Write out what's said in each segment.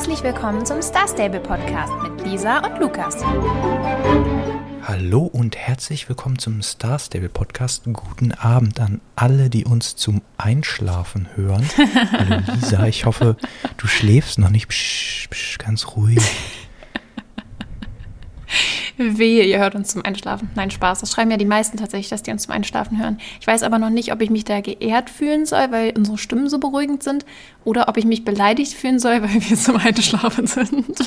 Herzlich willkommen zum Star Stable Podcast mit Lisa und Lukas. Hallo und herzlich willkommen zum Star Stable Podcast. Guten Abend an alle, die uns zum Einschlafen hören. Hallo Lisa, ich hoffe, du schläfst noch nicht. Psch, psch, ganz ruhig. Wehe, ihr hört uns zum Einschlafen. Nein, Spaß. Das schreiben ja die meisten tatsächlich, dass die uns zum Einschlafen hören. Ich weiß aber noch nicht, ob ich mich da geehrt fühlen soll, weil unsere Stimmen so beruhigend sind, oder ob ich mich beleidigt fühlen soll, weil wir zum Einschlafen sind.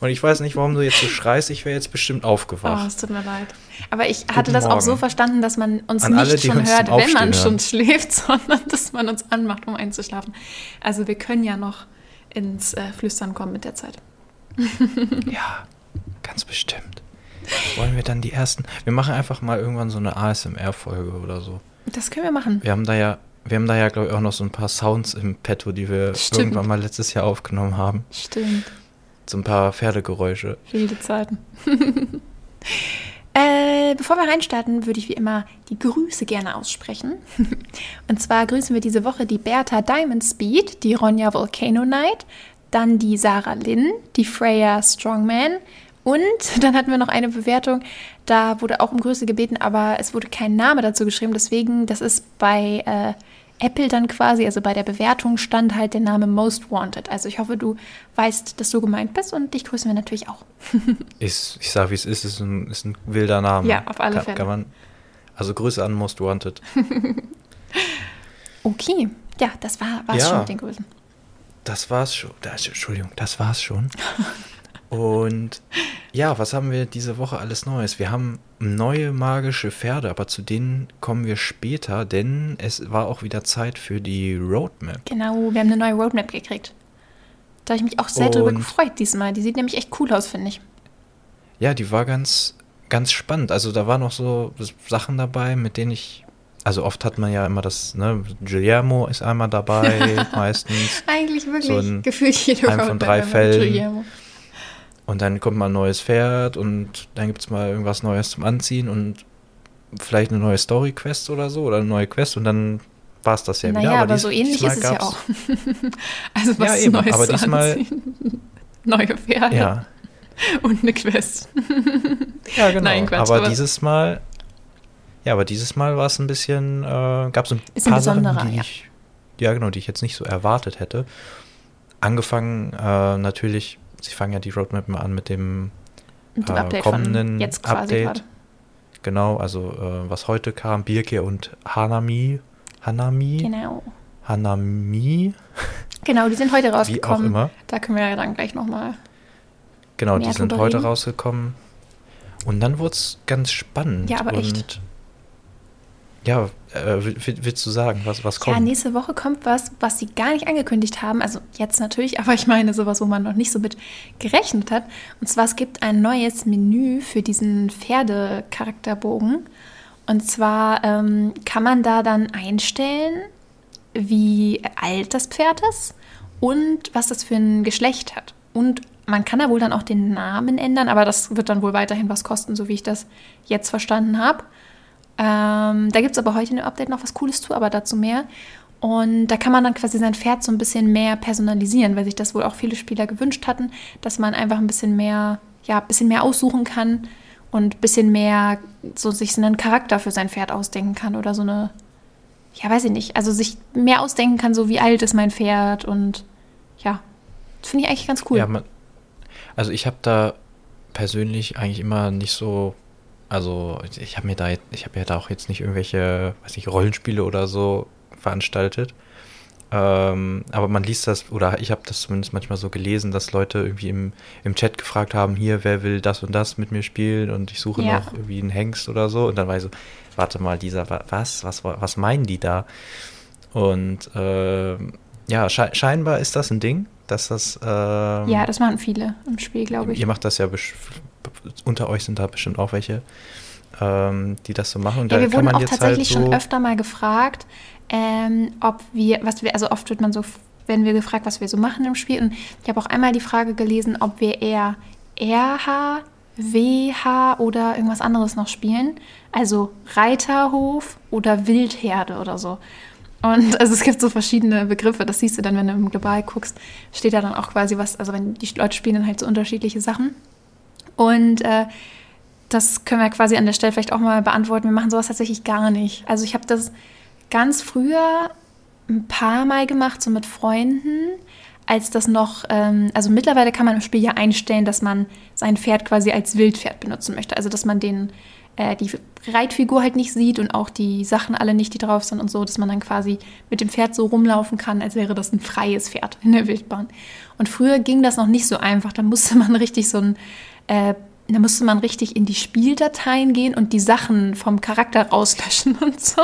Und ich weiß nicht, warum du jetzt so schreist. Ich wäre jetzt bestimmt aufgewacht. Oh, es tut mir leid. Aber ich hatte das auch so verstanden, dass man uns An nicht alle, schon hört, wenn man Aufstehen schon hören. schläft, sondern dass man uns anmacht, um einzuschlafen. Also wir können ja noch ins äh, Flüstern kommen mit der Zeit. Ja, ganz bestimmt. Wollen wir dann die ersten. Wir machen einfach mal irgendwann so eine ASMR-Folge oder so. Das können wir machen. Wir haben da ja, wir haben da ja, glaube ich, auch noch so ein paar Sounds im Petto, die wir Stimmt. irgendwann mal letztes Jahr aufgenommen haben. Stimmt. So ein paar Pferdegeräusche. Wilde Zeiten. äh, bevor wir reinstarten, würde ich wie immer die Grüße gerne aussprechen. Und zwar grüßen wir diese Woche die Bertha Diamond Speed, die Ronja Volcano Knight, dann die Sarah Lynn, die Freya Strongman und dann hatten wir noch eine Bewertung, da wurde auch um Grüße gebeten, aber es wurde kein Name dazu geschrieben. Deswegen, das ist bei äh, Apple dann quasi, also bei der Bewertung stand halt der Name Most Wanted. Also ich hoffe, du weißt, dass du gemeint bist und dich grüßen wir natürlich auch. Ist, ich sag, wie es ist, ist ein, ist ein wilder Name. Ja, auf alle kann, Fälle. Kann man, also Grüße an Most Wanted. Okay, ja, das war war's Ja. schon mit den Grüßen. Das war's schon. Das, Entschuldigung, das war's schon. Und ja, was haben wir diese Woche alles Neues? Wir haben neue magische Pferde, aber zu denen kommen wir später, denn es war auch wieder Zeit für die Roadmap. Genau, wir haben eine neue Roadmap gekriegt. Da habe ich mich auch sehr drüber Und- gefreut diesmal. Die sieht nämlich echt cool aus, finde ich. Ja, die war ganz, ganz spannend. Also da waren noch so Sachen dabei, mit denen ich. Also oft hat man ja immer das, ne, Guillermo ist einmal dabei, meistens. Eigentlich wirklich So ein- gefühlt jede von drei Fällen. Guillermo. Und dann kommt mal ein neues Pferd und dann gibt es mal irgendwas Neues zum Anziehen und vielleicht eine neue Story-Quest oder so oder eine neue Quest und dann war es das ja Naja, wieder. aber dies- so ähnlich ist es ja auch. also was Ja, eben, Neues aber diesmal- anziehen. Neue Pferde Ja, und eine Quest. ja genau. Nein, Quatsch, aber, aber- dieses Mal, ja, aber dieses Mal war es ein bisschen, äh, gab es ein Bisschen paar Sachen, besonderer, die ja. ich, ja genau, die ich jetzt nicht so erwartet hätte. Angefangen äh, natürlich, sie fangen ja die Roadmap mal an mit dem Mit dem Äh, Update kommenden jetzt Update. gerade. Genau, also äh, was heute kam, Birke und Hanami. Hanami? Genau. Hanami? Genau, die sind heute Wie auch rausgekommen. immer. Da können wir ja dann gleich nochmal. Genau, die sind heute reden. rausgekommen. Und dann wurde es ganz spannend. Ja, aber und echt. Ja, äh, will- will- willst du sagen, was, was Ja, kommt? nächste Woche kommt was, was sie gar nicht angekündigt haben. Also jetzt natürlich, aber ich meine sowas, wo man noch nicht so mit gerechnet hat. Und zwar, es gibt ein neues Menü für diesen Pferdecharakterbogen. Und zwar ähm, kann man da dann einstellen, wie alt das Pferd ist und was das für ein Geschlecht hat. Und man kann da wohl dann auch den Namen ändern, aber das wird dann wohl weiterhin was kosten, so wie ich das jetzt verstanden habe. Ähm, da gibt es aber heute in dem Update noch was Cooles zu, aber dazu mehr. Und da kann man dann quasi sein Pferd so ein bisschen mehr personalisieren, weil sich das wohl auch viele Spieler gewünscht hatten, dass man einfach ein bisschen mehr, ja, ein bisschen mehr aussuchen kann und ein bisschen mehr so sich einen Charakter für sein Pferd ausdenken kann oder so eine, ja, weiß ich nicht, also sich mehr ausdenken kann, so wie alt ist mein Pferd und ja, das finde ich eigentlich ganz cool. Ja, man, also ich habe da persönlich eigentlich immer nicht so, also ich habe mir da, ich habe ja da auch jetzt nicht irgendwelche, weiß nicht, Rollenspiele oder so veranstaltet. Ähm, aber man liest das, oder ich habe das zumindest manchmal so gelesen, dass Leute irgendwie im, im Chat gefragt haben, hier, wer will das und das mit mir spielen und ich suche Ja. noch irgendwie einen Hengst oder so. Und dann war ich so, warte mal, dieser, wa- was, was, was meinen die da? Und ähm, ja, sche scheinbar ist das ein Ding, dass das ähm, ja, das machen viele im Spiel, glaube ich. Ihr macht das ja, unter euch sind da bestimmt auch welche, ähm, die das so machen. Und Ja, wir wurden auch jetzt tatsächlich halt so, schon öfter mal gefragt, ähm, ob wir, was wir, also oft wird man so, werden wir gefragt, was wir so machen im Spiel. Und ich habe auch einmal die Frage gelesen, ob wir eher RH, WH oder irgendwas anderes noch spielen. Also Reiterhof oder Wildherde oder so. Und also es gibt so verschiedene Begriffe, das siehst du dann, wenn du im Global guckst, steht da dann auch quasi was, also wenn die Leute spielen dann halt so unterschiedliche Sachen. Und äh, das können wir quasi an der Stelle vielleicht auch mal beantworten. Wir machen sowas tatsächlich gar nicht. Also ich habe das ganz früher ein paar Mal gemacht, so mit Freunden, als das noch, ähm, also mittlerweile kann man im Spiel ja einstellen, dass man sein Pferd quasi als Wildpferd benutzen möchte. Also dass man den äh, die Reitfigur halt nicht sieht und auch die Sachen alle nicht, die drauf sind und so, dass man dann quasi mit dem Pferd so rumlaufen kann, als wäre das ein freies Pferd in der Wildbahn. Und früher ging das noch nicht so einfach. Da musste man richtig so ein, äh, da musste man richtig in die Spieldateien gehen und die Sachen vom Charakter rauslöschen und so.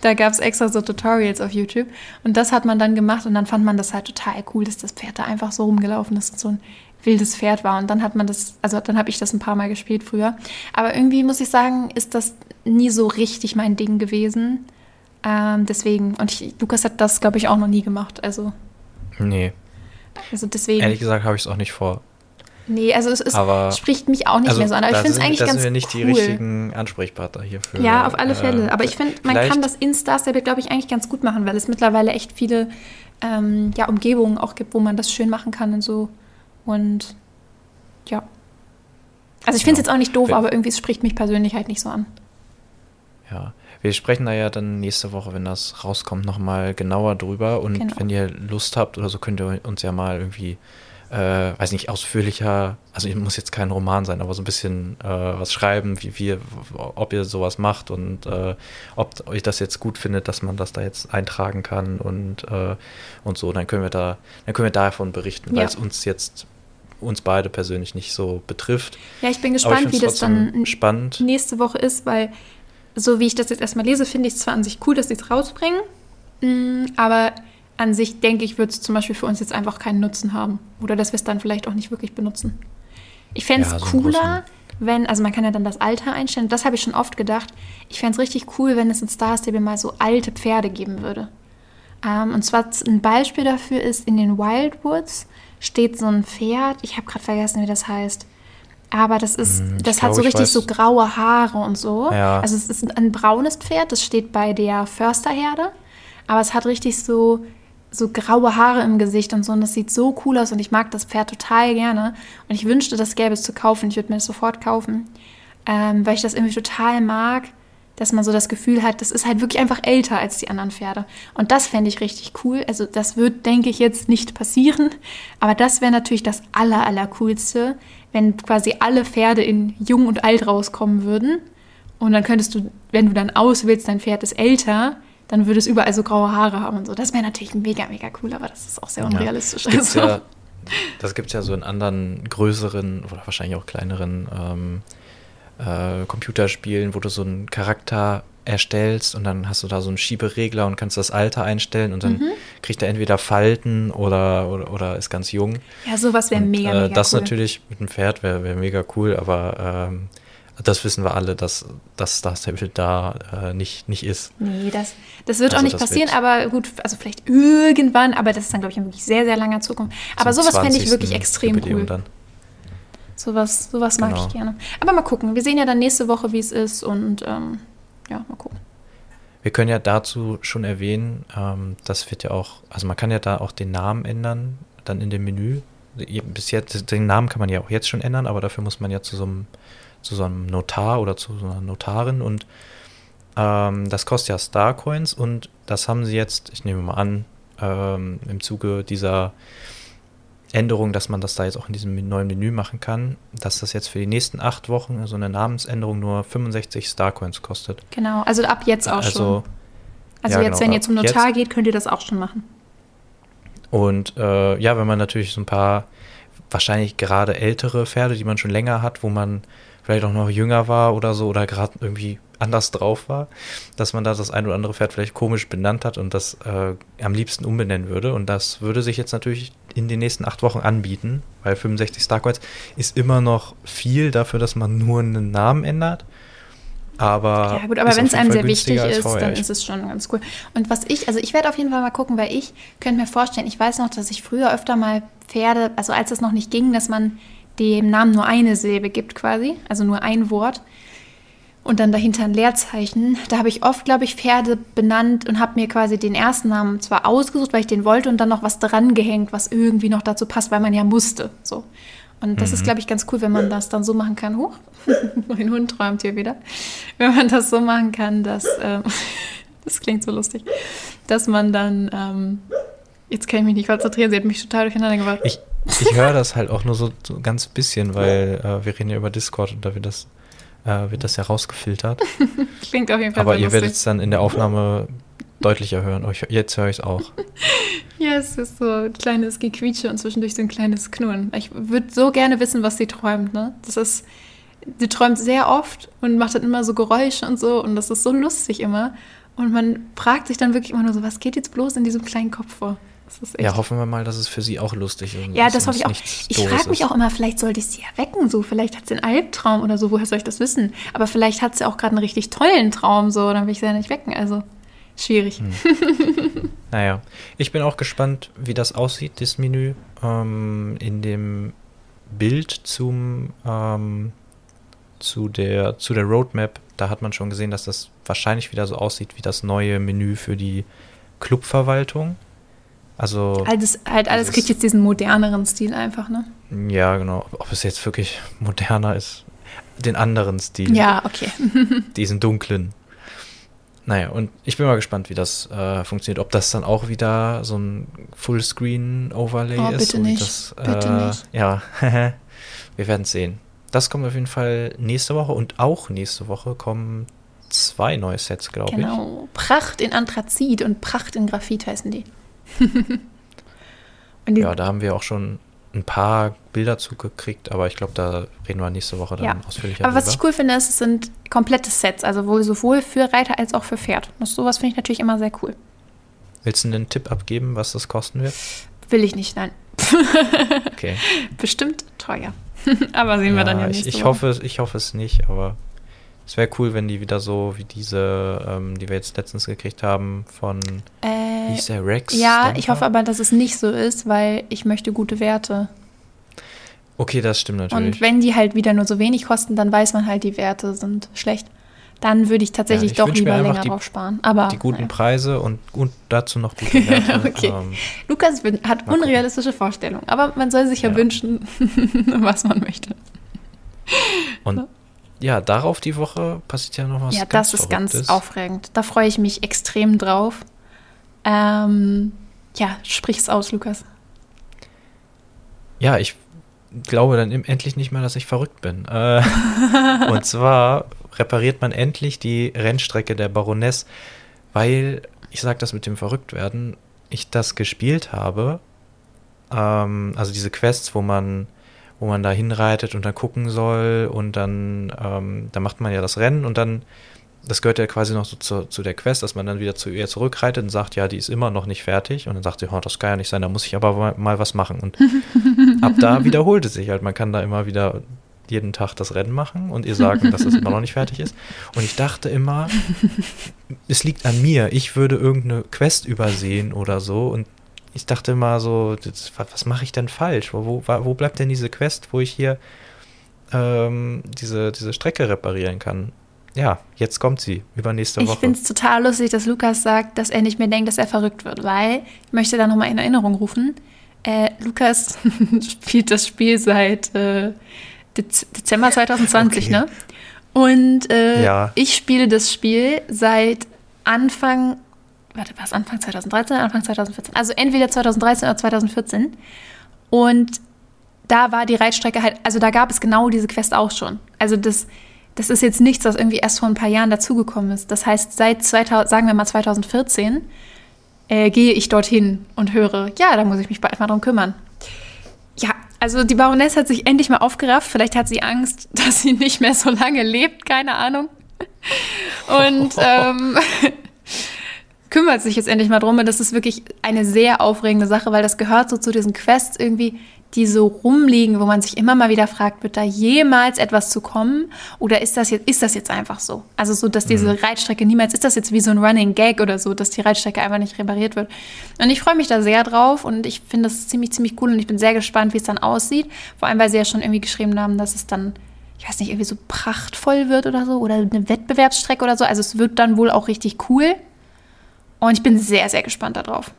Da gab es extra so Tutorials auf YouTube. Und das hat man dann gemacht und dann fand man das halt total cool, dass das Pferd da einfach so rumgelaufen ist und so ein wildes Pferd war. Und dann hat man das, also dann habe ich das ein paar Mal gespielt früher. Aber irgendwie muss ich sagen, ist das nie so richtig mein Ding gewesen. Ähm, deswegen, und ich, Lukas hat das, glaube ich, auch noch nie gemacht. Also. Nee. Also deswegen. Ehrlich gesagt habe ich es auch nicht vor. Nee, also es, es aber, spricht mich auch nicht also mehr so an. Aber ich finde es eigentlich ganz cool. Da sind wir nicht die richtigen Ansprechpartner hierfür. Ja, auf alle Fälle. Äh, aber ich finde, man kann das in Star Stable, glaube ich, eigentlich ganz gut machen, weil es mittlerweile echt viele ähm, ja, Umgebungen auch gibt, wo man das schön machen kann und so. Und ja. Also ich finde es ja. jetzt auch nicht doof, wir, aber irgendwie spricht mich persönlich halt nicht so an. Ja, wir sprechen da ja dann nächste Woche, wenn das rauskommt, nochmal genauer drüber. Und genau. wenn ihr Lust habt oder so, könnt ihr uns ja mal irgendwie, äh, weiß nicht, ausführlicher, also es muss jetzt kein Roman sein, aber so ein bisschen äh, was schreiben, wie wir, ob ihr sowas macht und äh, ob euch das jetzt gut findet, dass man das da jetzt eintragen kann und, äh, und so. Dann können wir da, dann können wir davon berichten, ja. weil es uns jetzt uns beide persönlich nicht so betrifft. Ja, ich bin gespannt, ich wie das dann spannend. nächste Woche ist, weil so wie ich das jetzt erstmal lese, finde ich es zwar an sich cool, dass sie es rausbringen, mm, aber an sich denke ich, wird es zum Beispiel für uns jetzt einfach keinen Nutzen haben. Oder dass wir es dann vielleicht auch nicht wirklich benutzen. Ich fände es ja, so cooler, wenn, also man kann ja dann das Alter einstellen, das habe ich schon oft gedacht. Ich fände es richtig cool, wenn es in Star Stable mal so alte Pferde geben würde. Ähm, und zwar ein Beispiel dafür ist in den Wildwoods steht so ein Pferd. Ich habe gerade vergessen, wie das heißt. Aber das ist, hm, das ich hat so richtig so graue Haare und so. Ja. Also es ist ein braunes Pferd, das steht bei der Försterherde. Aber es hat richtig so, so graue Haare im Gesicht und so. Und das sieht so cool aus und ich mag das Pferd total gerne. Und ich wünschte, das gäbe es zu kaufen. Ich würde mir das sofort kaufen. Ähm, weil ich das irgendwie total mag dass man so das Gefühl hat, das ist halt wirklich einfach älter als die anderen Pferde. Und das fände ich richtig cool. Also das wird, denke ich, jetzt nicht passieren. Aber das wäre natürlich das aller, aller coolste, wenn quasi alle Pferde in jung und alt rauskommen würden. Und dann könntest du, wenn du dann auswählst, dein Pferd ist älter, dann würde es überall so graue Haare haben und so. Das wäre natürlich mega, mega cool, aber das ist auch sehr unrealistisch. Ja, also. ja, das gibt es ja so in anderen größeren oder wahrscheinlich auch kleineren ähm, äh, Computerspielen, wo du so einen Charakter erstellst und dann hast du da so einen Schieberegler und kannst das Alter einstellen und dann mhm. kriegt er entweder Falten oder, oder, oder ist ganz jung. Ja, sowas wäre mega, äh, mega Das cool. natürlich mit einem Pferd wäre wär mega cool, aber ähm, das wissen wir alle, dass, dass Star Stable da äh, nicht, nicht ist. Nee, das, das wird also auch nicht passieren, aber gut, also vielleicht irgendwann, aber das ist dann, glaube ich, in wirklich sehr, sehr langer Zukunft. Aber sowas fände ich wirklich extrem Jubiläum cool. Dann. Sowas, sowas mag genau. ich gerne. Aber mal gucken. Wir sehen ja dann nächste Woche, wie es ist und ähm, ja, mal gucken. Wir können ja dazu schon erwähnen, ähm, das wird ja auch, also man kann ja da auch den Namen ändern, dann in dem Menü. Bis jetzt, den Namen kann man ja auch jetzt schon ändern, aber dafür muss man ja zu so einem, zu so einem Notar oder zu so einer Notarin und ähm, das kostet ja Starcoins und das haben sie jetzt, ich nehme mal an, ähm, im Zuge dieser Änderung, dass man das da jetzt auch in diesem neuen Menü machen kann, dass das jetzt für die nächsten acht Wochen so also eine Namensänderung nur 65 Starcoins kostet. Genau, also ab jetzt auch also, schon. Also ja, jetzt, genau, wenn ihr zum Notar jetzt. geht, könnt ihr das auch schon machen. Und äh, ja, wenn man natürlich so ein paar wahrscheinlich gerade ältere Pferde, die man schon länger hat, wo man vielleicht auch noch jünger war oder so oder gerade irgendwie anders drauf war, dass man da das ein oder andere Pferd vielleicht komisch benannt hat und das äh, am liebsten umbenennen würde. Und das würde sich jetzt natürlich in den nächsten acht Wochen anbieten, weil 65 Starcoins ist immer noch viel dafür, dass man nur einen Namen ändert. Aber ja gut, aber wenn es einem sehr wichtig ist, dann ist es schon ganz cool. Und was ich, also ich werde auf jeden Fall mal gucken, weil ich könnte mir vorstellen, ich weiß noch, dass ich früher öfter mal Pferde, also als es noch nicht ging, dass man dem Namen nur eine Silbe gibt quasi, also nur ein Wort. und dann dahinter ein Leerzeichen. Da habe ich oft, glaube ich, Pferde benannt und habe mir quasi den ersten Namen zwar ausgesucht, weil ich den wollte und dann noch was dran gehängt, was irgendwie noch dazu passt, weil man ja musste. So. Und das mhm. ist, glaube ich, ganz cool, wenn man das dann so machen kann. Huch, mein Hund träumt hier wieder. Wenn man das so machen kann, dass, ähm, das klingt so lustig, dass man dann, ähm, jetzt kann ich mich nicht konzentrieren, sie hat mich total durcheinander gebracht. Ich, ich höre das halt auch nur so, so ganz bisschen, weil äh, wir reden ja über Discord und da wird das, äh, wird das ja rausgefiltert. Klingt auf jeden Fall Aber ihr werdet es dann in der Aufnahme deutlicher hören. Oh, jetzt höre ich es auch. ja, es ist so ein kleines Gequietsche und zwischendurch so ein kleines Knurren. Ich würde so gerne wissen, was sie träumt. Ne? Das ist, sie träumt sehr oft und macht dann immer so Geräusche und so und das ist so lustig immer. Und man fragt sich dann wirklich immer nur so, was geht jetzt bloß in diesem kleinen Kopf vor? Ja, hoffen wir mal, dass es für sie auch lustig ist. Ja, das hoffe ich auch. Ich frage mich auch immer, vielleicht sollte ich sie erwecken, so. Vielleicht hat sie einen Albtraum oder so, woher soll ich das wissen? Aber vielleicht hat sie auch gerade einen richtig tollen Traum, so, dann will ich sie ja nicht wecken. Also, Schwierig. Hm. naja, ich bin auch gespannt, wie das aussieht, das Menü. Ähm, in dem Bild zum, ähm, zu, der, zu der Roadmap, da hat man schon gesehen, dass das wahrscheinlich wieder so aussieht wie das neue Menü für die Clubverwaltung. Also. Alles, halt alles kriegt jetzt diesen moderneren Stil einfach, ne? Ja, genau. Ob es jetzt wirklich moderner ist. Den anderen Stil. Ja, okay. diesen dunklen. Naja, und ich bin mal gespannt, wie das äh, funktioniert. Ob das dann auch wieder so ein Fullscreen-Overlay oh, ist. Bitte nicht. Das, bitte äh, nicht. Ja, wir werden es sehen. Das kommt auf jeden Fall nächste Woche und auch nächste Woche kommen zwei neue Sets, glaube genau. ich. Genau. Pracht in Anthrazit und Pracht in Graphit heißen die. ja, da haben wir auch schon ein paar Bilder zugekriegt, aber ich glaube, da reden wir nächste Woche dann ja. ausführlicher Aber was ich cool finde, ist, es sind komplette Sets, also wohl sowohl für Reiter als auch für Pferd. Das, sowas finde ich natürlich immer sehr cool. Willst du einen Tipp abgeben, was das kosten wird? Will ich nicht, nein. okay. Bestimmt teuer. aber sehen ja, wir dann ja nächste ich, ich. Hoffe, ich hoffe es nicht, aber es wäre cool, wenn die wieder so wie diese, ähm, die wir jetzt letztens gekriegt haben von äh, hieß der Rex? Ja, Stamper? ich hoffe aber, dass es nicht so ist, weil ich möchte gute Werte. Okay, das stimmt natürlich. Und wenn die halt wieder nur so wenig kosten, dann weiß man halt, die Werte sind schlecht. Dann würde ich tatsächlich ja, ich doch lieber länger die, drauf sparen. Aber, die guten naja. Preise und, und dazu noch gute Werte. okay. Ähm, Lukas hat unrealistische Vorstellungen, aber man soll sich ja, ja wünschen, was man möchte. Und ja, darauf die Woche passiert ja noch was. Ja, das ist Verrücktes. ganz aufregend. Da freue ich mich extrem drauf. Ähm, ja, sprich es aus, Lukas. Ja, ich glaube dann endlich nicht mehr, dass ich verrückt bin. Äh, und zwar repariert man endlich die Rennstrecke der Baroness, weil, ich sage das mit dem Verrücktwerden, ich das gespielt habe. Ähm, also diese Quests, wo man, wo man da hinreitet und dann gucken soll und dann, ähm, da macht man ja das Rennen und dann das gehört ja quasi noch so zu, zu, der Quest, dass man dann wieder zu ihr zurückreitet und sagt, ja, die ist immer noch nicht fertig. Und dann sagt sie, oh, das kann ja nicht sein, da muss ich aber mal, mal was machen. Und ab da wiederholt es sich halt. Man kann da immer wieder jeden Tag das Rennen machen und ihr sagen, dass es immer noch nicht fertig ist. Und ich dachte immer, es liegt an mir. Ich würde irgendeine Quest übersehen oder so. Und ich dachte immer so, das, was mache ich denn falsch? Wo, wo, wo bleibt denn diese Quest, wo ich hier ähm, diese, diese Strecke reparieren kann? Ja, jetzt kommt sie, übernächste Woche. Ich finde es total lustig, dass Lukas sagt, dass er nicht mehr denkt, dass er verrückt wird, weil, ich möchte da nochmal in Erinnerung rufen, äh, Lukas spielt das Spiel seit äh, Dezember 2020, okay. ne? Und äh, ja. ich spiele das Spiel seit Anfang, warte, was, Anfang 2013, Anfang 2014? Also entweder 2013 oder 2014. Und da war die Reitstrecke halt, also da gab es genau diese Quest auch schon. Also das das ist jetzt nichts, was irgendwie erst vor ein paar Jahren dazugekommen ist. Das heißt, seit 2000, sagen wir mal 2014 äh, gehe ich dorthin und höre, ja, da muss ich mich bald mal drum kümmern. Ja, also die Baroness hat sich endlich mal aufgerafft. Vielleicht hat sie Angst, dass sie nicht mehr so lange lebt, keine Ahnung. Und ähm, kümmert sich jetzt endlich mal drum. Und das ist wirklich eine sehr aufregende Sache, weil das gehört so zu diesen Quests irgendwie, die so rumliegen, wo man sich immer mal wieder fragt, wird da jemals etwas zu kommen? Oder ist das jetzt, ist das jetzt einfach so? Also so, dass diese mhm. Reitstrecke niemals, ist das jetzt wie so ein Running Gag oder so, dass die Reitstrecke einfach nicht repariert wird? Und ich freue mich da sehr drauf und ich finde das ziemlich, ziemlich cool und ich bin sehr gespannt, wie es dann aussieht. Vor allem, weil sie ja schon irgendwie geschrieben haben, dass es dann ich weiß nicht, irgendwie so prachtvoll wird oder so oder eine Wettbewerbsstrecke oder so. Also es wird dann wohl auch richtig cool. Und ich bin sehr, sehr gespannt darauf.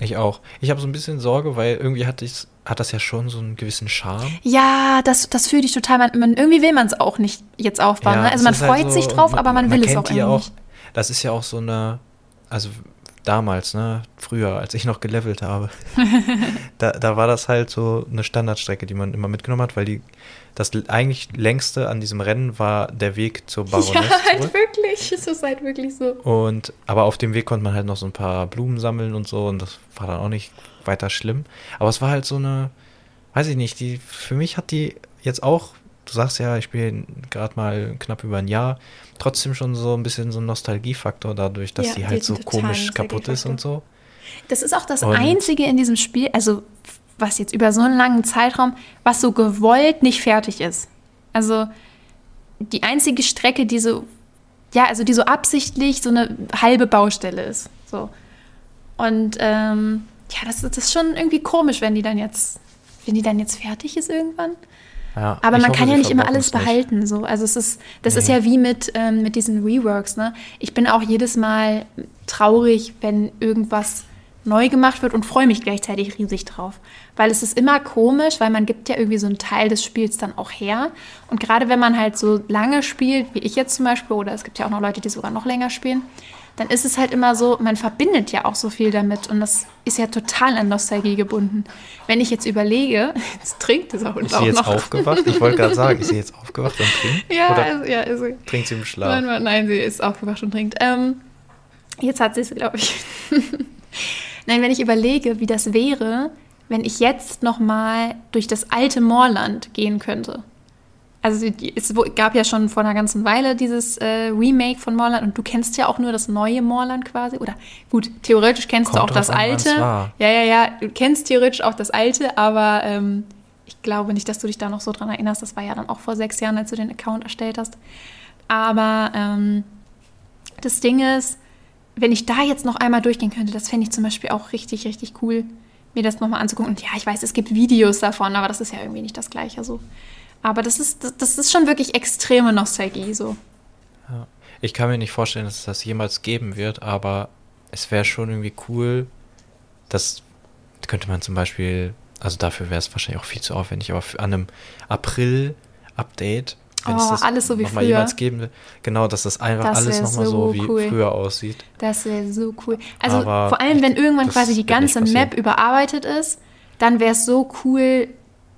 Ich auch. Ich habe so ein bisschen Sorge, weil irgendwie hat, ich, hat das ja schon so einen gewissen Charme. Ja, das, das fühle ich total. Man, man, irgendwie will man es auch nicht jetzt aufbauen. Ja, ne? Also man halt freut so- sich drauf, und aber man will es auch irgendwie ja nicht. Das ist ja auch so eine, also damals, ne, früher, als ich noch gelevelt habe, da, da war das halt so eine Standardstrecke, die man immer mitgenommen hat, weil die, das eigentlich längste an diesem Rennen war der Weg zur Baroness Ja, halt zurück. wirklich. Es ist halt wirklich so. Und, aber auf dem Weg konnte man halt noch so ein paar Blumen sammeln und so und das war dann auch nicht weiter schlimm. Aber es war halt so eine, weiß ich nicht, die, für mich hat die jetzt auch, du sagst ja, ich spiele gerade mal knapp über ein Jahr, trotzdem schon so ein bisschen so ein Nostalgiefaktor dadurch, dass Ja, die halt so komisch kaputt ist und so. Das ist auch das Und- Einzige in diesem Spiel, also was jetzt über so einen langen Zeitraum, was so gewollt nicht fertig ist. Also die einzige Strecke, die so, ja, also die so absichtlich so eine halbe Baustelle ist. So. Und ähm, ja, das, das ist schon irgendwie komisch, wenn die dann jetzt, wenn die dann jetzt fertig ist irgendwann. Ja, Aber man hoffe, kann ja nicht immer alles behalten. So. Also es ist, das ist Nee. ja wie mit, ähm, mit diesen Reworks. Ne? Ich bin auch jedes Mal traurig, wenn irgendwas neu gemacht wird und freue mich gleichzeitig riesig drauf. Weil es ist immer komisch, weil man gibt ja irgendwie so einen Teil des Spiels dann auch her. Und gerade wenn man halt so lange spielt, wie ich jetzt zum Beispiel, oder es gibt ja auch noch Leute, die sogar noch länger spielen, dann ist es halt immer so, man verbindet ja auch so viel damit und das ist ja total an Nostalgie gebunden. Wenn ich jetzt überlege, jetzt trinkt es auch, Ist auch sie jetzt aufgewacht? Ich wollte gerade sagen, ist sie jetzt aufgewacht und trinkt? Ja, Oder also, ja, ist sie. trinkt sie im Schlaf? Nein, nein, nein, sie ist aufgewacht und trinkt. Ähm, jetzt hat sie es, glaube ich. nein, wenn ich überlege, wie das wäre, wenn ich jetzt noch mal durch das alte Moorland gehen könnte. Also es gab ja schon vor einer ganzen Weile dieses äh, Remake von Moorland und du kennst ja auch nur das neue Moorland quasi. Oder gut, theoretisch kennst du Kommt auch das an, alte. Ja, ja, ja, du kennst theoretisch auch das alte, aber ähm, ich glaube nicht, dass du dich da noch so dran erinnerst. Das war ja dann auch vor sechs Jahren, als du den Account erstellt hast. Aber ähm, das Ding ist, wenn ich da jetzt noch einmal durchgehen könnte, das fände ich zum Beispiel auch richtig, richtig cool, mir das nochmal anzugucken. Und ja, ich weiß, es gibt Videos davon, aber das ist ja irgendwie nicht das Gleiche so. Aber das ist, das, das ist schon wirklich extreme Nostalgie so. Ich kann mir nicht vorstellen, dass es das jemals geben wird, aber es wäre schon irgendwie cool. Das könnte man zum Beispiel, also dafür wäre es wahrscheinlich auch viel zu aufwendig, aber für, an einem April-Update, wenn es Oh, das alles so wie früher. jemals geben will, genau, dass das einfach Das alles nochmal so so wie cool. früher aussieht. Das wäre so cool. Also Aber vor allem, wenn irgendwann quasi die ganze. Map überarbeitet ist, dann wäre es so cool,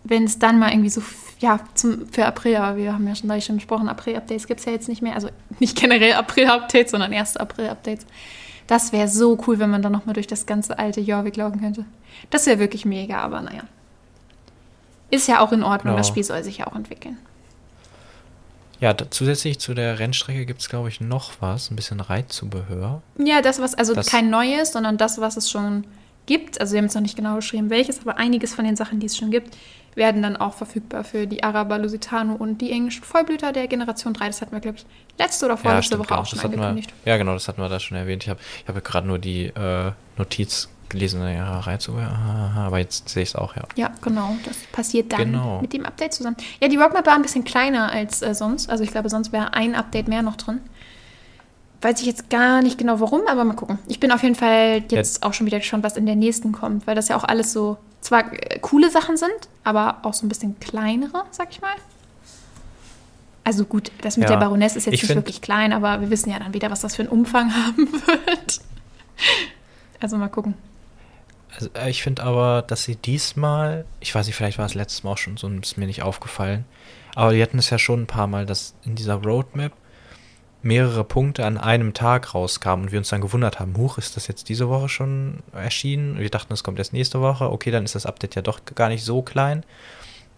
wenn es dann mal irgendwie so, ja, zum, für April, aber wir haben ja schon neulich schon besprochen, April-Updates gibt es ja jetzt nicht mehr. Also nicht generell April-Updates, sondern erste April-Updates. Das wäre so cool, wenn man dann nochmal durch das ganze alte Jorvik laufen könnte. Das wäre wirklich mega, aber naja. Ist ja auch in Ordnung, Ja. das Spiel soll sich ja auch entwickeln. Ja, zusätzlich zu der Rennstrecke gibt es, glaube ich, noch was, ein bisschen Reitzubehör. Ja, das, was, also Das- kein neues, sondern das, was es schon gibt. Also, wir haben jetzt noch nicht genau geschrieben, welches, aber einiges von den Sachen, die es schon gibt, werden dann auch verfügbar für die Araber, Lusitano und die englischen Vollblüter der Generation 3. Das hatten wir, glaube ich, letzte oder vorletzte Woche genau. auch schon Das hatten wir, angekündigt. ja, genau, das hatten wir da schon erwähnt. Ich habe ich hab gerade nur die äh, Notiz gelesen, ja, aha, aber jetzt sehe ich es auch, ja. Ja, genau. Das passiert dann Genau. mit dem Update zusammen. Ja, die Roadmap war ein bisschen kleiner als äh, sonst. Also, ich glaube, sonst wäre ein Update mehr noch drin. Weiß ich jetzt gar nicht genau warum, aber mal gucken. Ich bin auf jeden Fall jetzt auch schon wieder gespannt, was in der nächsten kommt, weil das ja auch alles so zwar äh, coole Sachen sind, aber auch so ein bisschen kleinere, sag ich mal. Also gut, das mit Ja, der Baroness ist jetzt ich nicht wirklich klein, aber wir wissen ja dann wieder, was das für einen Umfang haben wird. Also mal gucken. Also, äh, ich finde aber, dass sie diesmal, ich weiß nicht, vielleicht war es letztes Mal auch schon so, ist mir nicht aufgefallen, aber die hatten es ja schon ein paar Mal, dass in dieser Roadmap mehrere Punkte an einem Tag rauskamen und wir uns dann gewundert haben, huch, ist das jetzt diese Woche schon erschienen? Wir dachten, es kommt erst nächste Woche. Okay, dann ist das Update ja doch gar nicht so klein.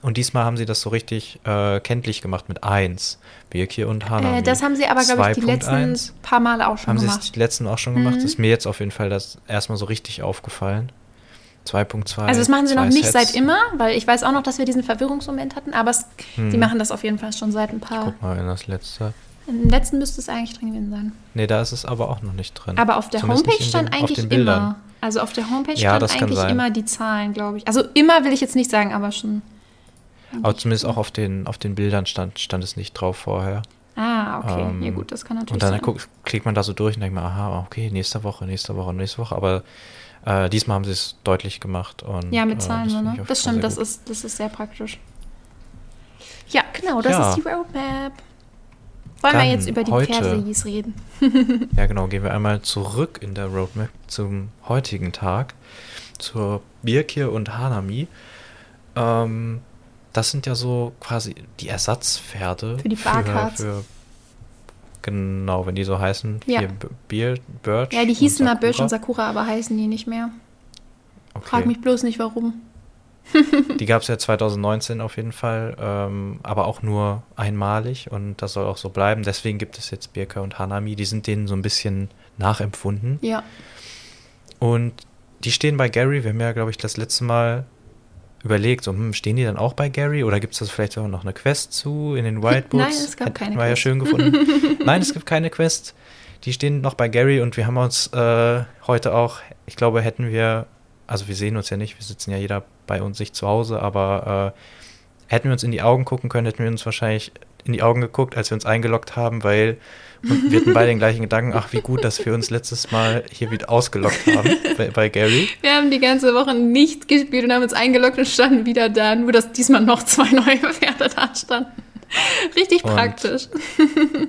Und diesmal haben sie das so richtig äh, kenntlich gemacht mit 1. Birkir und Hanami. Äh, das haben sie aber, glaube ich, die letzten 2.1. paar Male auch schon Haben sie es gemacht. die letzten auch schon gemacht? Mhm. Ist mir jetzt auf jeden Fall das erstmal so richtig aufgefallen. 2.2. Also das machen sie noch nicht Sets. seit immer, weil ich weiß auch noch, dass wir diesen Verwirrungsmoment hatten, aber es, Hm. sie machen das auf jeden Fall schon seit ein paar. Guck mal in das letzte. Im letzten müsste es eigentlich drin gewesen sein. Nee, da ist es aber auch noch nicht drin. Aber auf der Zumindest Homepage stand eigentlich immer. Also auf der Homepage Ja, stand eigentlich sein. immer die Zahlen, glaube ich. Also immer will ich jetzt nicht sagen, aber schon. Aber zumindest auch auf den, auf den Bildern stand, stand es nicht drauf vorher. Ah, okay. Ähm, ja gut, das kann natürlich Und dann sein. guckt, klickt man da so durch und denkt man, aha, okay, nächste Woche, nächste Woche, nächste Woche. Aber äh, diesmal haben sie es deutlich gemacht. Und, Ja, mit äh, Zahlen, das so, finde ne? Das stimmt, das gut. ist, das ist sehr praktisch. Ja, genau, das Ja. ist die Roadmap. Wollen wir Dann jetzt über die heute- reden? Ja, genau. Gehen wir einmal zurück in der Roadmap zum heutigen Tag, zur Birkir und Hanami. Ähm, das sind ja so quasi die Ersatzpferde Für die Barcards. für Genau, wenn die so heißen. Ja. Hier B- Bier, Birch. Ja, die hießen mal Birch und Sakura, aber heißen die nicht mehr. Frag Okay. mich bloß nicht, warum. Die gab es ja 2019 auf jeden Fall, ähm, aber auch nur einmalig und das soll auch so bleiben. Deswegen gibt es jetzt Birka und Hanami. Die sind denen so ein bisschen nachempfunden. Ja. Und die stehen bei Gary. Wir haben ja, glaube ich, das letzte Mal überlegt, so, hm, stehen die dann auch bei Gary oder gibt es das vielleicht auch noch eine Quest zu in den White Books? Nein, es gab keine War ja Quest. schön gefunden. Nein, es gibt keine Quest. Die stehen noch bei Gary und wir haben uns äh, heute auch, ich glaube, hätten wir, also wir sehen uns ja nicht, wir sitzen ja jeder bei uns sich zu Hause, aber äh, hätten wir uns in die Augen gucken können, hätten wir uns wahrscheinlich in die Augen geguckt, als wir uns eingeloggt haben, weil wir hatten beide den gleichen Gedanken, ach wie gut, dass wir uns letztes Mal hier wieder ausgeloggt haben bei, bei Gary. Wir haben die ganze Woche nicht gespielt und haben uns eingeloggt und standen wieder da, nur dass diesmal noch zwei neue Pferde da standen. Richtig Und- praktisch.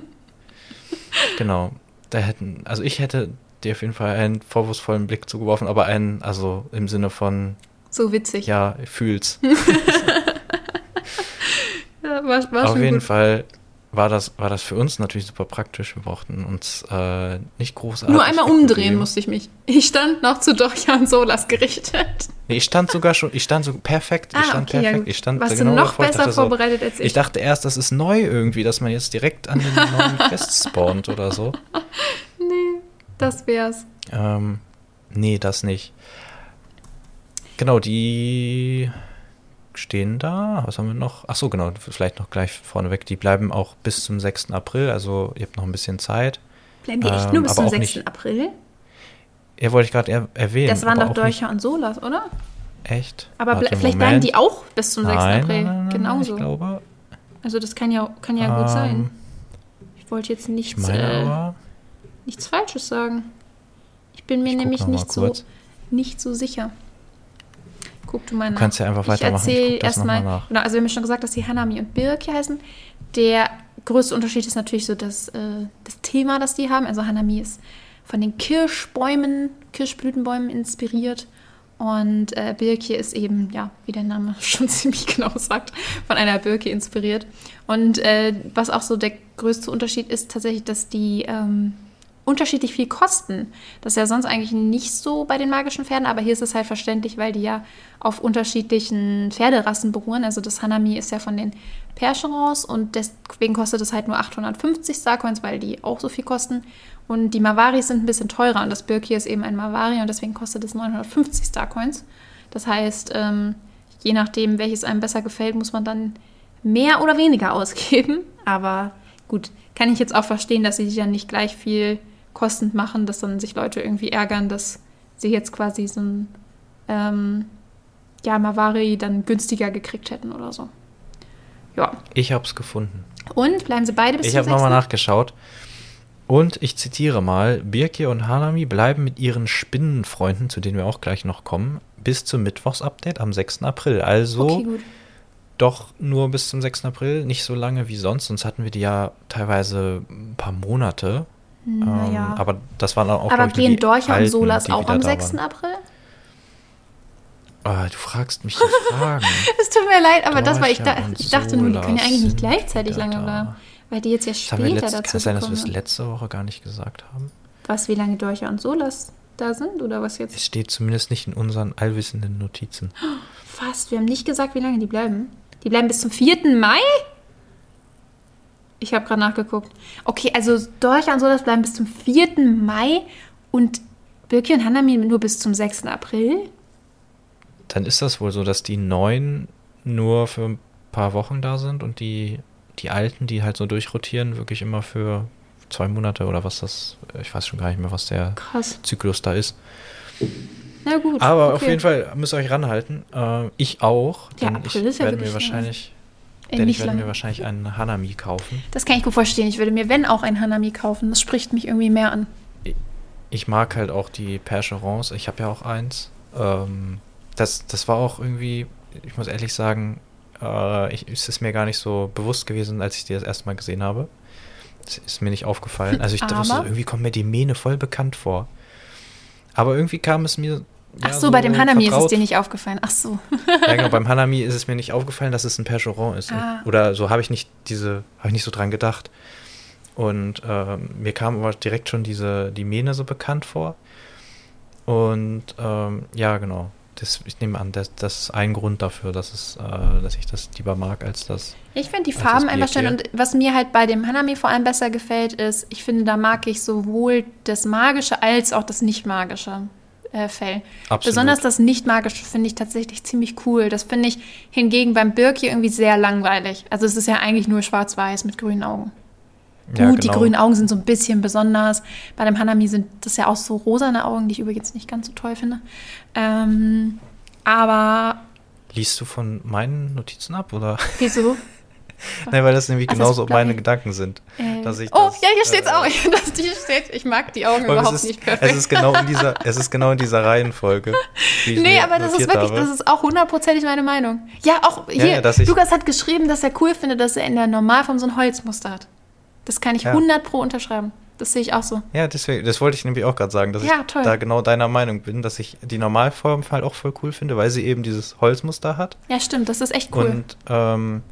Genau. Da hätten, also ich hätte dir auf jeden Fall einen vorwurfsvollen Blick zugeworfen, aber einen, also im Sinne von, So witzig. ja, fühl's. Ja, war, war Auf jeden gut. Fall war das, war das für uns natürlich super praktisch. Wir brauchten uns äh, nicht großartig. Nur einmal umdrehen wegbewegen. musste ich mich. Ich stand noch zu Dorja und Solas gerichtet. Nee, ich stand sogar schon, ich stand so perfekt, ich stand Ah, ja, perfekt. gut. Ich stand Warst genau du noch davor. Besser so, vorbereitet als ich? Ich dachte erst, das ist neu irgendwie, dass man jetzt direkt an den neuen Quests spawnt oder so. nee, das wär's. Ähm, nee, das nicht. Genau, die stehen da. Was haben wir noch? Ach so, genau, vielleicht noch gleich vorneweg. Die bleiben auch bis zum 6. April, also ihr habt noch ein bisschen Zeit. Bleiben die echt Ähm, nur bis zum auch 6. nicht- April? Ja, wollte ich gerade er erwähnen. Das waren doch Dorja und Solas, oder? Echt? Aber Warte, vielleicht bleiben Moment. die auch bis zum 6. Nein, April. nein, nein, Genauso. Ich glaube, Also das kann ja, kann ja gut Ähm, sein. Ich wollte jetzt ich nichts, meine äh, nichts Falsches sagen. Ich bin mir Ich nämlich nicht so, nicht so sicher. Guck du mal nach. Du kannst ja einfach weitermachen. Ich erzähle erstmal. Genau, also wir haben schon gesagt, dass die Hanami und Birki heißen. Der größte Unterschied ist natürlich so das, äh, das Thema, das die haben. Also Hanami ist von den Kirschbäumen, Kirschblütenbäumen inspiriert. Und äh, Birke ist eben, ja, wie der Name schon ziemlich genau sagt, von einer Birke inspiriert. Und äh, was auch so der größte Unterschied ist, tatsächlich, dass die ähm, unterschiedlich viel kosten. Das ist ja sonst eigentlich nicht so bei den magischen Pferden, aber hier ist es halt verständlich, weil die ja auf unterschiedlichen Pferderassen beruhen. Also das Hanami ist ja von den Percherons und deswegen kostet es halt nur 850 Starcoins, weil die auch so viel kosten. Und die Mavaris sind ein bisschen teurer und das Birki ist eben ein Mavari und deswegen kostet es 950 Starcoins. Das heißt, ähm, je nachdem, welches einem besser gefällt, muss man dann mehr oder weniger ausgeben. Aber gut, kann ich jetzt auch verstehen, dass sie sich dann nicht gleich viel kostend machen, dass dann sich Leute irgendwie ärgern, dass sie jetzt quasi so ein ähm, ja, Mavari dann günstiger gekriegt hätten oder so. Ja. Ich habe es gefunden. Und bleiben sie beide bis Ich habe nochmal 6.? nachgeschaut. Und ich zitiere mal: Birki und Hanami bleiben mit ihren Spinnenfreunden, zu denen wir auch gleich noch kommen, bis zum Mittwochsupdate am 6. April. Also Okay, doch nur bis zum 6. April, nicht so lange wie sonst. Sonst hatten wir die ja teilweise ein paar Monate. Naja. Ähm, aber das waren auch Aber gehen Dorcha und Solas auch am da 6. waren. April? Ah, du fragst mich die Fragen. Es tut mir leid, aber das war ich, da, ich dachte nur, die können ja eigentlich nicht gleichzeitig lange da. bleiben. Weil die jetzt ja später letzt, dazu kann es sein, dass wir es letzte Woche gar nicht gesagt haben? Was, wie lange Dorcha und Solas da sind oder was jetzt? Es steht zumindest nicht in unseren allwissenden Notizen. Fast, wir haben nicht gesagt, wie lange die bleiben. Die bleiben bis zum 4. Mai? Ich habe gerade nachgeguckt. Okay, also Dorcha und Solas bleiben bis zum 4. Mai und Birki und Hanami nur bis zum 6. April? Dann ist das wohl so, dass die neuen nur für ein paar Wochen da sind und die, die alten, die halt so durchrotieren, wirklich immer für zwei Monate oder was das, ich weiß schon gar nicht mehr, was der Krass. Zyklus da ist. Na gut. Aber okay. auf jeden Fall müsst ihr euch ranhalten. Äh, ich auch. Ja, Denn April ich ist ja werde mir wahrscheinlich, denn nicht ich werde mir wahrscheinlich einen Hanami kaufen. Das kann ich gut verstehen. Ich würde mir, wenn auch, ein Hanami kaufen. Das spricht mich irgendwie mehr an. Ich mag halt auch die Percherons. Ich habe ja auch eins. Ähm, das, das war auch irgendwie, ich muss ehrlich sagen, äh, ich, es ist mir gar nicht so bewusst gewesen, als ich die das erste Mal gesehen habe. Das ist mir nicht aufgefallen. Also ich Aber? wusste, irgendwie kommt mir die Mähne voll bekannt vor. Aber irgendwie kam es mir. Ach ja, so, bei dem Hanami ist es vertraut dir nicht aufgefallen. Ach so. Ja, genau, beim Hanami ist es mir nicht aufgefallen, dass es ein Percheron ist. Ah. Oder so habe ich nicht diese, habe ich nicht so dran gedacht. Und ähm, mir kam aber direkt schon diese, die Mähne so bekannt vor. Und ähm, ja, genau. Das, ich nehme an, das, das ist ein Grund dafür, dass, es, äh, dass ich das lieber mag als das. Ich finde die Farben einfach schön. Und was mir halt bei dem Hanami vor allem besser gefällt, ist, ich finde, da mag ich sowohl das Magische als auch das Nicht-Magische äh, Fell. Absolut. Besonders das Nicht-Magische finde ich tatsächlich ziemlich cool. Das finde ich hingegen beim Birki irgendwie sehr langweilig. Also es ist ja eigentlich nur schwarz-weiß mit grünen Augen. Gut, Ja, die genau. grünen Augen sind so ein bisschen besonders. Bei dem Hanami sind das ja auch so rosane Augen, die ich übrigens nicht ganz so toll finde. Ähm, aber Liest du von meinen Notizen ab? Oder? wieso? Nein, weil das nämlich das genauso glaub meine. Gedanken sind. Äh, Dass ich oh, das, ja, hier steht's äh, auch. Steht. Ich mag die Augen überhaupt ist, nicht perfekt. Es ist genau in dieser, es ist genau in dieser Reihenfolge. nee, aber das ist wirklich, habe. das ist auch hundertprozentig meine Meinung. Ja, auch hier. ja, dass ich- Lukas hat geschrieben, dass er cool findet, dass er in der Normalform so ein Holzmuster hat. Das kann ich Ja. 100 pro unterschreiben. Das sehe ich auch so. Ja, deswegen, das wollte ich nämlich auch gerade sagen, dass Ja, ich toll. da genau deiner Meinung bin, dass ich die Normalform halt auch voll cool finde, weil sie eben dieses Holzmuster hat. Ja, stimmt, das ist echt cool. Und, ähm,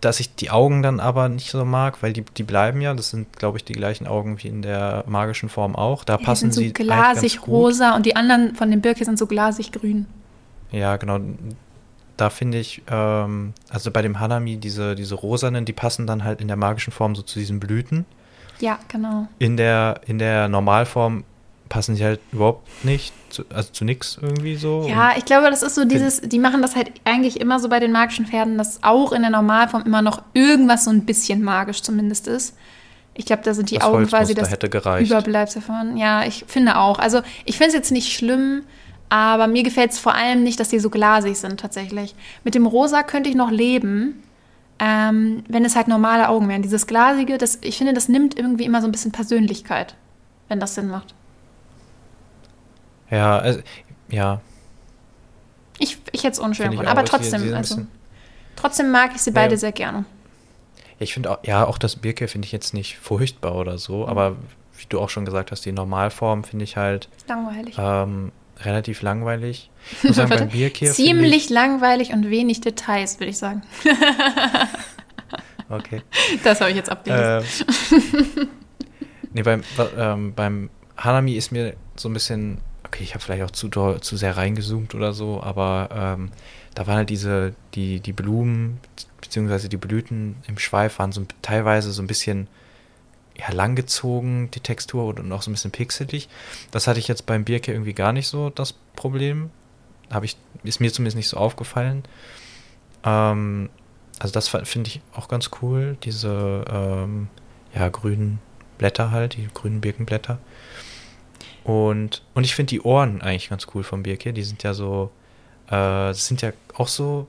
dass ich die Augen dann aber nicht so mag, weil die, die bleiben ja, das sind, glaube ich, die gleichen Augen wie in der magischen Form auch. Da Ja, die passen sind so sie glasig rosa und die anderen von den Birke sind so glasig grün. Ja, genau. Da finde ich, ähm, also bei dem Hanami, diese, diese rosanen, die passen dann halt in der magischen Form so zu diesen Blüten. Ja, genau. In der, in der Normalform passen sie halt überhaupt nicht, zu, also zu nix irgendwie so. Ja, ich glaube, das ist so dieses, die machen das halt eigentlich immer so bei den magischen Pferden, dass auch in der Normalform immer noch irgendwas so ein bisschen magisch zumindest ist. Ich glaube, da sind die Das Augen quasi das. Überbleibsel von. Ja, ich finde auch. Also ich finde es jetzt nicht schlimm, aber mir gefällt es vor allem nicht, dass die so glasig sind tatsächlich. Mit dem Rosa könnte ich noch leben, ähm, wenn es halt normale Augen wären. Dieses glasige, das, ich finde, das nimmt irgendwie immer so ein bisschen Persönlichkeit, wenn das Sinn macht. Ja, also, ja. Ich, ich hätte es unschön ich gefunden, aber auch. Die- die trotzdem, also, trotzdem mag ich sie beide Ja. sehr gerne. Ich finde auch, ja, auch das Birke finde ich jetzt nicht furchtbar oder so, aber wie du auch schon gesagt hast, die Normalform finde ich halt Langweilig. ähm, relativ langweilig. Ich muss sagen, beim Ziemlich langweilig und wenig Details, würde ich sagen. Ich, okay. Das habe ich jetzt abgelesen. Ähm, nee, beim, ähm, beim Hanami ist mir so ein bisschen, okay, ich habe vielleicht auch zu, zu sehr reingezoomt oder so, aber ähm, da waren halt diese, die, die Blumen, beziehungsweise die Blüten im Schweif waren so teilweise so ein bisschen ja, langgezogen, die Textur und auch so ein bisschen pixelig. Das hatte ich jetzt beim Birke irgendwie gar nicht so das Problem. Habe ich, ist mir zumindest nicht so aufgefallen. Ähm, also das finde ich auch ganz cool, diese ähm, ja, grünen Blätter halt, die grünen Birkenblätter. Und, und ich finde die Ohren eigentlich ganz cool vom Birke. Die sind ja so, äh, das sind ja auch so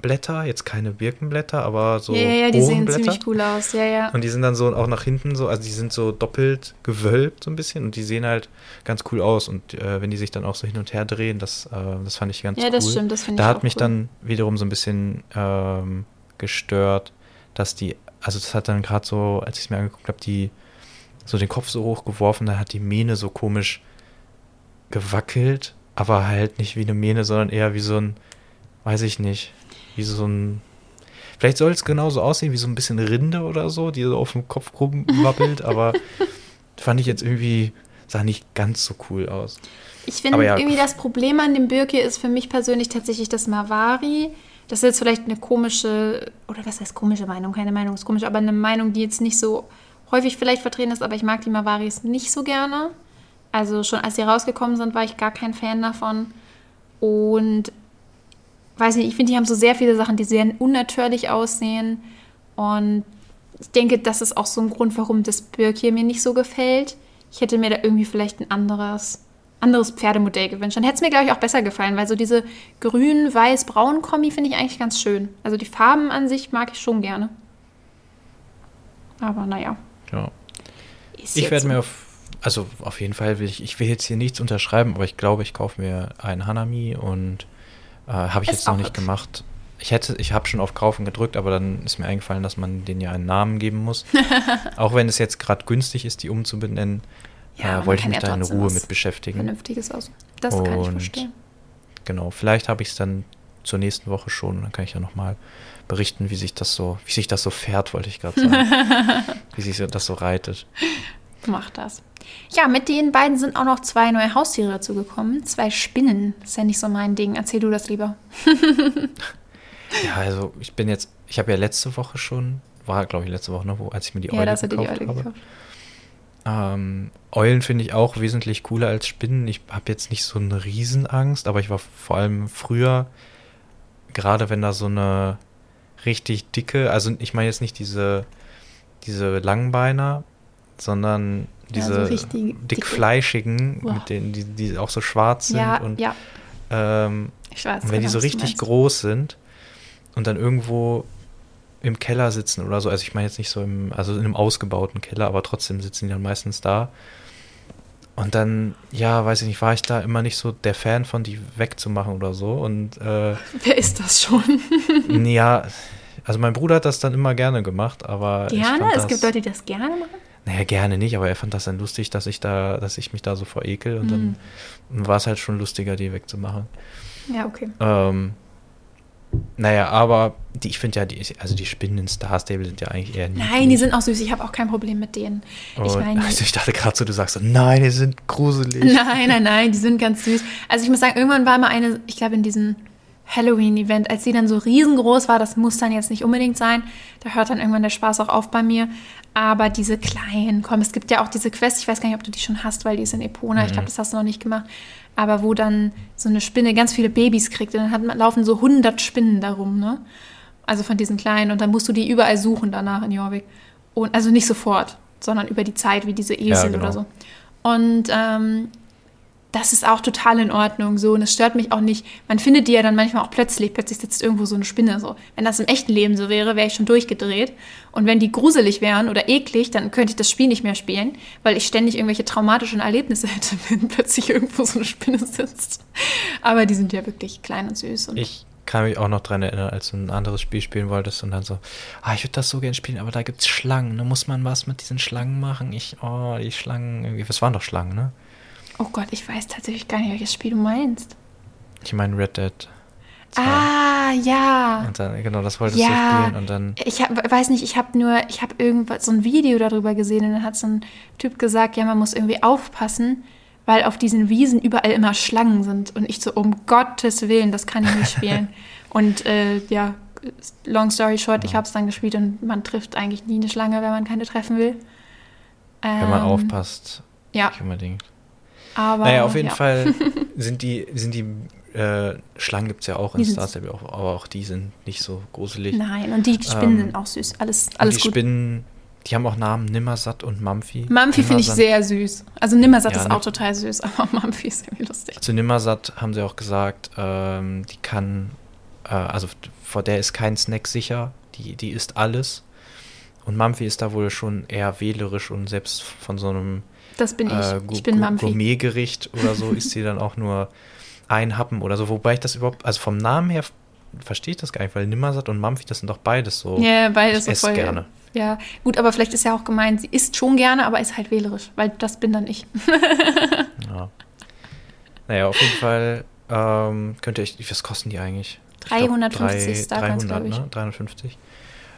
Blätter, jetzt keine Birkenblätter, aber so ja, ja, ja, die sehen ziemlich cool aus. Ja, ja. Und die sind dann so auch nach hinten so, also die sind so doppelt gewölbt so ein bisschen und die sehen halt ganz cool aus. Und äh, wenn die sich dann auch so hin und her drehen, das, äh, das fand ich ganz Ja, cool. das stimmt, das finde Da ich hat auch mich cool. dann wiederum so ein bisschen ähm, gestört, dass die, also das hat dann gerade so, als ich es mir angeguckt habe, die so den Kopf so hoch geworfen, dann hat die Mähne so komisch gewackelt, aber halt nicht wie eine Mähne, sondern eher wie so ein, weiß ich nicht, wie so ein, vielleicht soll es genauso aussehen wie so ein bisschen Rinde oder so, die so auf dem Kopf rumwabbelt, aber fand ich jetzt irgendwie, sah nicht ganz so cool aus. Ich finde ja. irgendwie das Problem an dem Birke ist für mich persönlich tatsächlich das Mavari. Das ist jetzt vielleicht eine komische, oder was heißt komische Meinung? Keine Meinung ist komisch, aber eine Meinung, die jetzt nicht so häufig vielleicht vertreten ist, aber ich mag die Mavaris nicht so gerne. Also schon als sie rausgekommen sind, war ich gar kein Fan davon. Und weiß nicht, ich finde, die haben so sehr viele Sachen, die sehr unnatürlich aussehen. Und ich denke, das ist auch so ein Grund, warum das Birk hier mir nicht so gefällt. Ich hätte mir da irgendwie vielleicht ein anderes anderes Pferdemodell gewünscht. Dann hätte es mir, glaube ich, auch besser gefallen, weil so diese grün-weiß-braun-Kombi finde ich eigentlich ganz schön. Also die Farben an sich mag ich schon gerne. Aber naja. Ja. ich werde so. mir auf, also auf jeden Fall will ich, ich will jetzt hier nichts unterschreiben, aber ich glaube, ich kaufe mir einen Hanami und äh, habe ich ist jetzt noch nicht gemacht. Ich hätte, ich habe schon auf Kaufen gedrückt, aber dann ist mir eingefallen, dass man den ja einen Namen geben muss. auch wenn es jetzt gerade günstig ist, die umzubenennen, ja, äh, wollte ich mich ja da in Ruhe mit beschäftigen. Vernünftiges aus. Das und kann ich verstehen. Genau, vielleicht habe ich es dann zur nächsten Woche schon. Dann kann ich ja nochmal berichten, wie sich das so, wie sich das so fährt, wollte ich gerade sagen. wie sich das so reitet. Mach das. Ja, mit den beiden sind auch noch zwei neue Haustiere dazu gekommen. Zwei Spinnen. ist ja nicht so mein Ding. Erzähl du das lieber. ja, also ich bin jetzt, ich habe ja letzte Woche schon, war glaube ich letzte Woche, ne, wo, als ich mir die ja, Eule gekauft die Eule habe. Gekauft. Ähm, Eulen finde ich auch wesentlich cooler als Spinnen. Ich habe jetzt nicht so eine Riesenangst, aber ich war vor allem früher, gerade wenn da so eine richtig dicke, also ich meine jetzt nicht diese, diese Langbeiner, sondern diese ja, so dickfleischigen, dicke. mit denen, die, die auch so schwarz sind ja, und ja. Ähm, weiß, und wenn die so richtig groß sind und dann irgendwo im Keller sitzen oder so. Also ich meine jetzt nicht so im, also in einem ausgebauten Keller, aber trotzdem sitzen die dann meistens da. Und dann, ja, weiß ich nicht, war ich da immer nicht so der Fan von, die wegzumachen oder so. Und äh, wer ist das schon? ja, also mein Bruder hat das dann immer gerne gemacht, aber gerne. es das, gibt Leute, die das gerne machen. Naja, gerne nicht, aber er fand das dann lustig, dass ich da, dass ich mich da so verekel und mhm. dann war es halt schon lustiger, die wegzumachen. Ja, okay. Ähm, naja, aber die, ich finde ja, die, also die Spinnen in Star Stable sind ja eigentlich eher nicht. Nein, die sind auch süß. Ich habe auch kein Problem mit denen. ich, mein, also ich dachte gerade so, du sagst so, nein, die sind gruselig. Nein, nein, nein, die sind ganz süß. Also ich muss sagen, irgendwann war mal eine, ich glaube in diesem Halloween-Event, als sie dann so riesengroß war, das muss dann jetzt nicht unbedingt sein. Da hört dann irgendwann der Spaß auch auf bei mir. Aber diese kleinen, komm, es gibt ja auch diese Quest, ich weiß gar nicht, ob du die schon hast, weil die ist in Epona. Mhm. Ich glaube, das hast du noch nicht gemacht aber wo dann so eine Spinne ganz viele Babys kriegt und dann hat, laufen so 100 Spinnen darum, ne? Also von diesen kleinen und dann musst du die überall suchen danach in Jorvik. Und, also nicht sofort, sondern über die Zeit, wie diese Esel ja, genau. oder so. Und ähm, das ist auch total in Ordnung so und es stört mich auch nicht. Man findet die ja dann manchmal auch plötzlich, plötzlich sitzt irgendwo so eine Spinne so. Wenn das im echten Leben so wäre, wäre ich schon durchgedreht und wenn die gruselig wären oder eklig, dann könnte ich das Spiel nicht mehr spielen, weil ich ständig irgendwelche traumatischen Erlebnisse hätte, wenn plötzlich irgendwo so eine Spinne sitzt. Aber die sind ja wirklich klein und süß und ich kann mich auch noch daran erinnern, als du ein anderes Spiel spielen wolltest und dann so, ah, ich würde das so gerne spielen, aber da gibt es Schlangen, da muss man was mit diesen Schlangen machen. Ich, oh, die Schlangen, irgendwie, was waren doch Schlangen, ne? Oh Gott, ich weiß tatsächlich gar nicht, welches Spiel du meinst. Ich meine Red Dead. 2. Ah, ja. Und dann, genau, das wolltest ja. du spielen und dann. Ich hab, weiß nicht, ich habe nur, ich habe irgendwas, so ein Video darüber gesehen und dann hat so ein Typ gesagt, ja, man muss irgendwie aufpassen, weil auf diesen Wiesen überall immer Schlangen sind. Und ich so, um Gottes Willen, das kann ich nicht spielen. und äh, ja, long story short, ja. ich habe es dann gespielt und man trifft eigentlich nie eine Schlange, wenn man keine treffen will. Ähm, wenn man ähm, aufpasst. Ja. Nicht unbedingt. Aber, naja, auf jeden ja. Fall sind die, sind die äh, Schlangen gibt es ja auch in Star Stable, aber auch die sind nicht so gruselig. Nein, und die Spinnen ähm, sind auch süß. Alles, alles die gut. Spinnen, die haben auch Namen Nimmersatt und Mamphi. Mamphi finde ich sehr süß. Also Nimmersatt ja, ist auch total süß, aber Mamphi ist irgendwie lustig. Zu Nimmersatt haben sie auch gesagt, ähm, die kann, äh, also vor der ist kein Snack sicher, die, die isst alles. Und Mamphi ist da wohl schon eher wählerisch und selbst von so einem das bin ich. Äh, ich bin Mampfi. Gourmetgericht oder so ist sie dann auch nur ein Happen oder so. Wobei ich das überhaupt, also vom Namen her verstehe ich das gar nicht, weil Nimmersatt und Mampfi, das sind doch beides so. Ja, beides ich so voll. gerne. Ja, gut, aber vielleicht ist ja auch gemeint, sie isst schon gerne, aber ist halt wählerisch, weil das bin dann ich. ja. Naja, auf jeden Fall ähm, könnte ich, was kosten die eigentlich? 350 Starcoins, glaube ich. Ne? 350.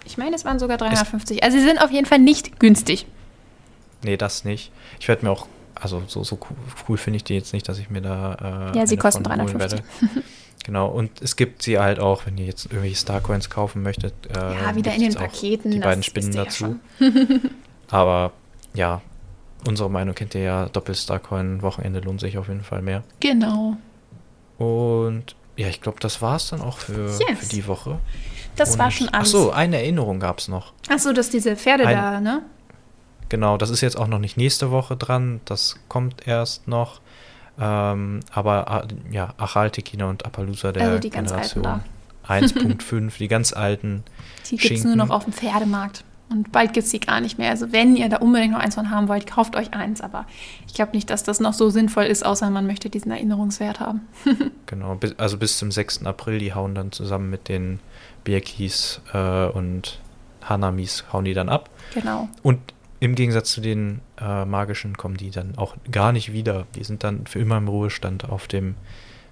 Ich meine, es waren sogar 350. also sie sind auf jeden Fall nicht günstig. Nee, das nicht. Ich werde mir auch, also so, so cool, cool finde ich die jetzt nicht, dass ich mir da. Äh, ja, sie kosten 350. genau, und es gibt sie halt auch, wenn ihr jetzt irgendwelche Starcoins kaufen möchtet. Äh, ja, wieder in den Paketen. Die beiden Spinnen dazu. Aber ja, unsere Meinung kennt ihr ja, Doppel-Starcoin, Wochenende lohnt sich auf jeden Fall mehr. Genau. Und ja, ich glaube, das war es dann auch für, yes. für die Woche. Das Und, war schon alles. Ach so, eine Erinnerung gab es noch. Ach so, dass diese Pferde Ein, da, ne? Genau, das ist jetzt auch noch nicht nächste Woche dran, das kommt erst noch. Ähm, aber ah, ja, Achaltekina und Appaloosa der Also die ganz alten Generation 1.5, die ganz alten. Die gibt es nur noch auf dem Pferdemarkt. Und bald gibt es die gar nicht mehr. Also wenn ihr da unbedingt noch eins von haben wollt, kauft euch eins. Aber ich glaube nicht, dass das noch so sinnvoll ist, außer man möchte diesen Erinnerungswert haben. Genau, also bis zum 6. April, die hauen dann zusammen mit den Birkis äh, und Hanamis, hauen die dann ab. Genau. Und im Gegensatz zu den äh, magischen kommen die dann auch gar nicht wieder. Die sind dann für immer im Ruhestand auf dem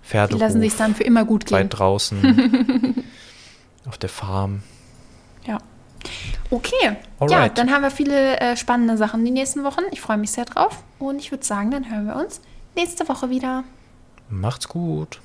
Die Pferdehof. lassen sich dann für immer gut gehen. weit draußen auf der Farm. Ja. Okay. Ja, Alright. dann haben wir viele äh, spannende Sachen die nächsten Wochen. Ich freue mich sehr drauf. Und ich würde sagen, dann hören wir uns nächste Woche wieder. Macht's gut.